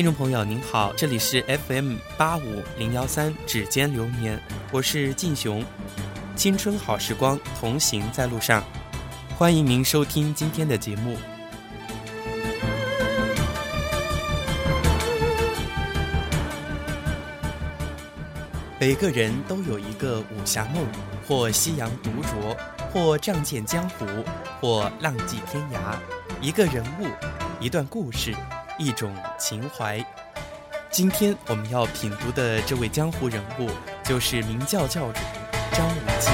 听众朋友您好，这里是 FM 八五零幺三指尖流年，我是晋雄，青春好时光，同行在路上，欢迎您收听今天的节目。每个人都有一个武侠梦，或西洋独酌，或仗剑江湖，或浪迹天涯，一个人物，一段故事。一种情怀。今天我们要品读的这位江湖人物，就是明教教主张无忌。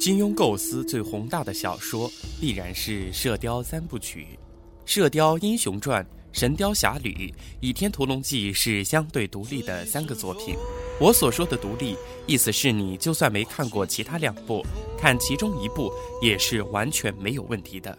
金庸构思最宏大的小说，必然是《射雕三部曲》，《射雕英雄传》。《神雕侠侣》《倚天屠龙记》是相对独立的三个作品。我所说的独立，意思是你就算没看过其他两部，看其中一部也是完全没有问题的。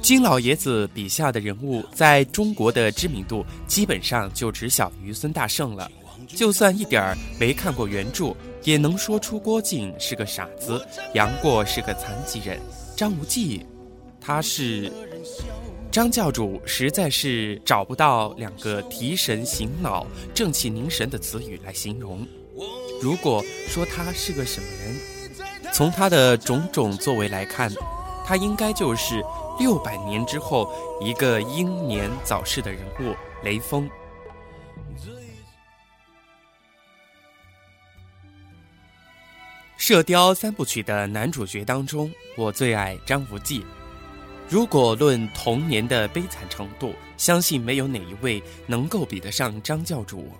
金老爷子笔下的人物，在中国的知名度基本上就只小于孙大圣了。就算一点儿没看过原著，也能说出郭靖是个傻子，杨过是个残疾人，张无忌，他是。张教主实在是找不到两个提神醒脑、正气凝神的词语来形容。如果说他是个什么人，从他的种种作为来看，他应该就是六百年之后一个英年早逝的人物——雷锋。《射雕三部曲》的男主角当中，我最爱张无忌。如果论童年的悲惨程度，相信没有哪一位能够比得上张教主。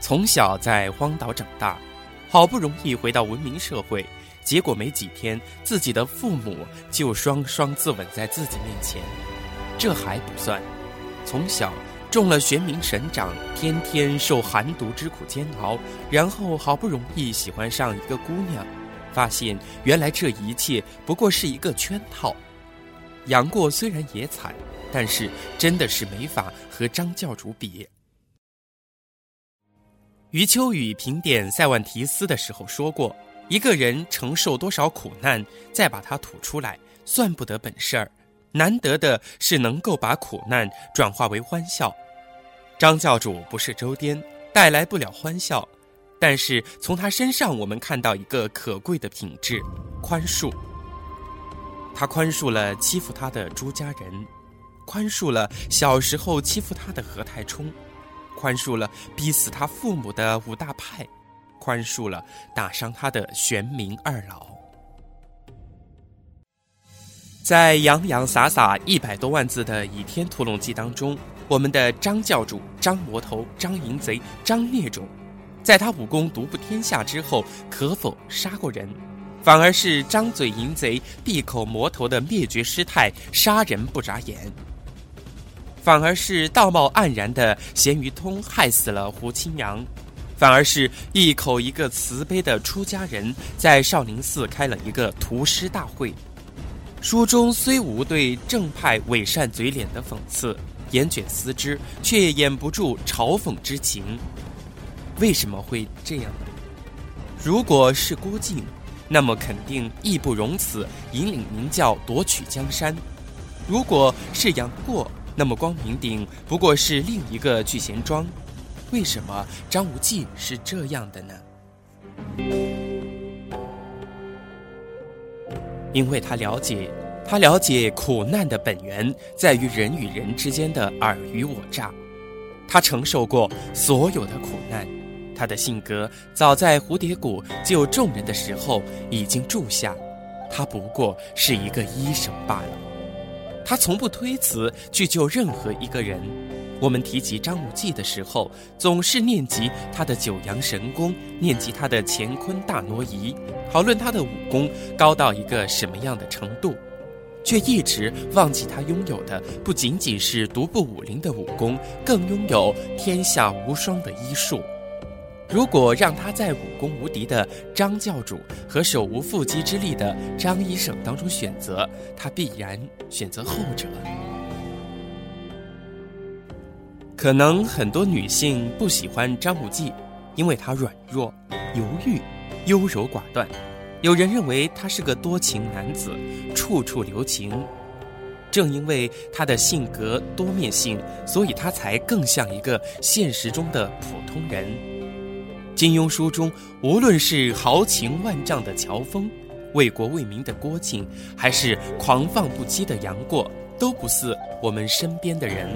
从小在荒岛长大，好不容易回到文明社会，结果没几天，自己的父母就双双自刎在自己面前。这还不算，从小中了玄冥神掌，天天受寒毒之苦煎熬，然后好不容易喜欢上一个姑娘，发现原来这一切不过是一个圈套。杨过虽然也惨，但是真的是没法和张教主比。余秋雨评点塞万提斯的时候说过：“一个人承受多少苦难，再把它吐出来，算不得本事儿。难得的是能够把苦难转化为欢笑。张教主不是周颠，带来不了欢笑，但是从他身上我们看到一个可贵的品质——宽恕。”他宽恕了欺负他的朱家人，宽恕了小时候欺负他的何太冲，宽恕了逼死他父母的五大派，宽恕了打伤他的玄冥二老。在洋洋洒洒一百多万字的《倚天屠龙记》当中，我们的张教主、张魔头、张淫贼、张孽种，在他武功独步天下之后，可否杀过人？反而是张嘴淫贼、闭口魔头的灭绝师太，杀人不眨眼；反而是道貌岸然的咸鱼通，害死了胡青阳；反而是一口一个慈悲的出家人，在少林寺开了一个屠师大会。书中虽无对正派伪善嘴脸的讽刺，严卷思之，却掩不住嘲讽之情。为什么会这样呢？如果是郭靖。那么肯定义不容辞，引领明教夺取江山。如果是杨过，那么光明顶不过是另一个聚贤庄。为什么张无忌是这样的呢？因为他了解，他了解苦难的本源在于人与人之间的尔虞我诈。他承受过所有的苦难。他的性格早在蝴蝶谷救众人的时候已经注下，他不过是一个医生罢了。他从不推辞去救任何一个人。我们提及张无忌的时候，总是念及他的九阳神功，念及他的乾坤大挪移，讨论他的武功高到一个什么样的程度，却一直忘记他拥有的不仅仅是独步武林的武功，更拥有天下无双的医术。如果让他在武功无敌的张教主和手无缚鸡之力的张医生当中选择，他必然选择后者。可能很多女性不喜欢张无忌，因为他软弱、犹豫，优柔寡断。有人认为他是个多情男子，处处留情。正因为他的性格多面性，所以他才更像一个现实中的普通人。金庸书中，无论是豪情万丈的乔峰，为国为民的郭靖，还是狂放不羁的杨过，都不似我们身边的人。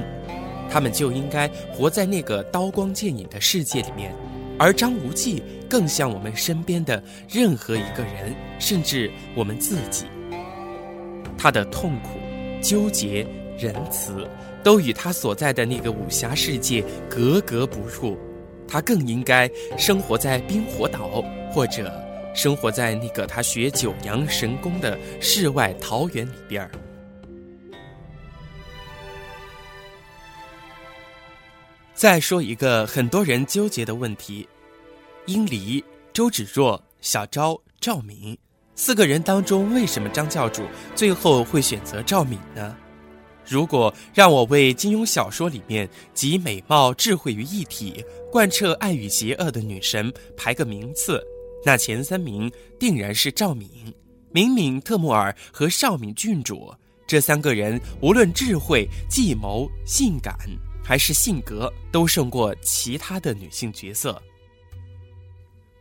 他们就应该活在那个刀光剑影的世界里面。而张无忌更像我们身边的任何一个人，甚至我们自己。他的痛苦、纠结、仁慈，都与他所在的那个武侠世界格格不入。他更应该生活在冰火岛，或者生活在那个他学九阳神功的世外桃源里边儿。再说一个很多人纠结的问题：殷离、周芷若、小昭、赵敏四个人当中，为什么张教主最后会选择赵敏呢？如果让我为金庸小说里面集美貌、智慧于一体、贯彻爱与邪恶的女神排个名次，那前三名定然是赵敏、敏敏、特木尔和少敏郡主这三个人，无论智慧、计谋、性感。还是性格都胜过其他的女性角色。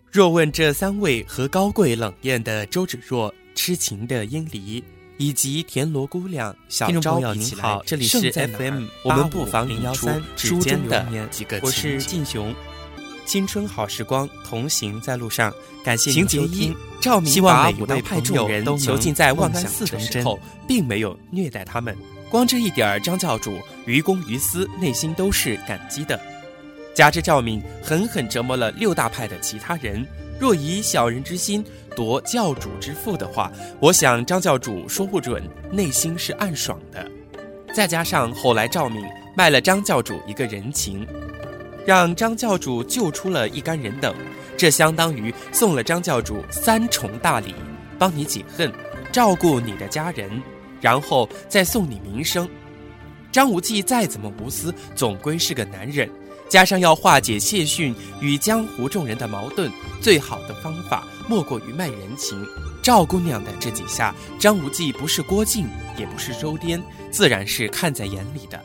若问这三位和高贵冷艳的周芷若、痴情的殷离，以及田螺姑娘小昭比起来，这里是 FM，我们不妨引出书中的几个情我是晋雄，青春好时光，同行在路上。感谢情节一，赵明把五道派众人囚禁在望安寺的时候，并没有虐待他们。光这一点，张教主于公于私，内心都是感激的。加之赵敏狠狠折磨了六大派的其他人，若以小人之心夺教主之腹的话，我想张教主说不准内心是暗爽的。再加上后来赵敏卖了张教主一个人情，让张教主救出了一干人等，这相当于送了张教主三重大礼：帮你解恨，照顾你的家人。然后再送你名声，张无忌再怎么无私，总归是个男人。加上要化解谢逊与江湖众人的矛盾，最好的方法莫过于卖人情。赵姑娘的这几下，张无忌不是郭靖，也不是周颠，自然是看在眼里的。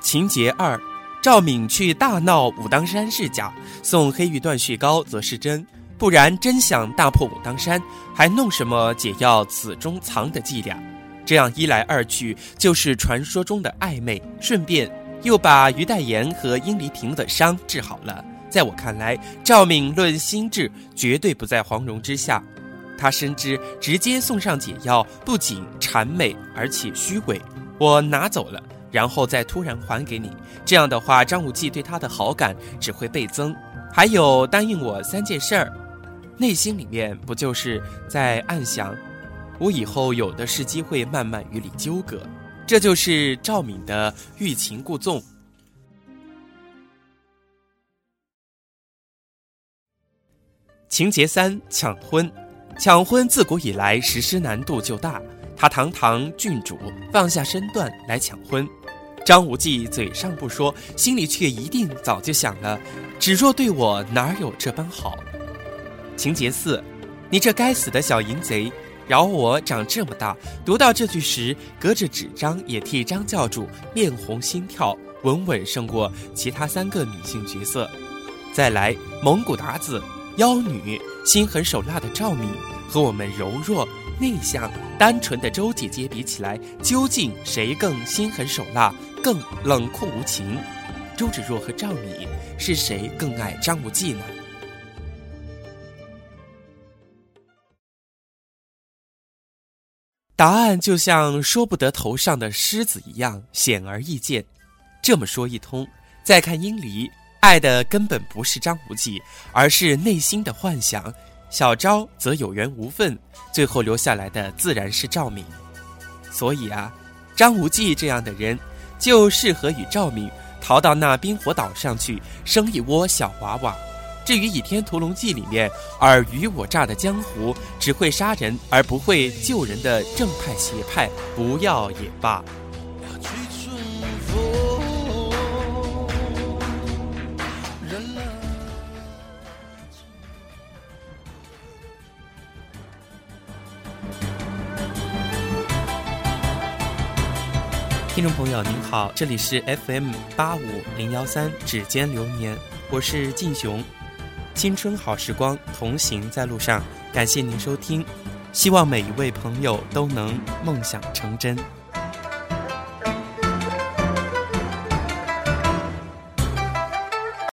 情节二：赵敏去大闹武当山是假，送黑玉断续膏则是真。不然真想大破武当山，还弄什么解药此中藏的伎俩？这样一来二去，就是传说中的暧昧，顺便又把于代言和殷离婷的伤治好了。在我看来，赵敏论心智绝对不在黄蓉之下。他深知直接送上解药不仅谄媚，而且虚伪。我拿走了，然后再突然还给你，这样的话，张无忌对他的好感只会倍增。还有答应我三件事儿。内心里面不就是在暗想，我以后有的是机会慢慢与你纠葛，这就是赵敏的欲擒故纵。情节三：抢婚。抢婚自古以来实施难度就大，他堂堂郡主放下身段来抢婚，张无忌嘴上不说，心里却一定早就想了：芷若对我哪有这般好？情节四，你这该死的小淫贼，饶我长这么大，读到这句时，隔着纸张也替张教主面红心跳，稳稳胜过其他三个女性角色。再来，蒙古鞑子、妖女、心狠手辣的赵敏，和我们柔弱、内向、单纯的周姐姐比起来，究竟谁更心狠手辣，更冷酷无情？周芷若和赵敏，是谁更爱张无忌呢？答案就像说不得头上的狮子一样显而易见。这么说一通，再看殷离，爱的根本不是张无忌，而是内心的幻想。小昭则有缘无分，最后留下来的自然是赵敏。所以啊，张无忌这样的人，就适合与赵敏逃到那冰火岛上去生一窝小娃娃。至于《倚天屠龙记》里面尔虞我诈的江湖，只会杀人而不会救人的正派邪派，不要也罢。听众朋友您好，这里是 FM 八五零幺三指尖流年，我是晋雄。青春好时光，同行在路上，感谢您收听，希望每一位朋友都能梦想成真。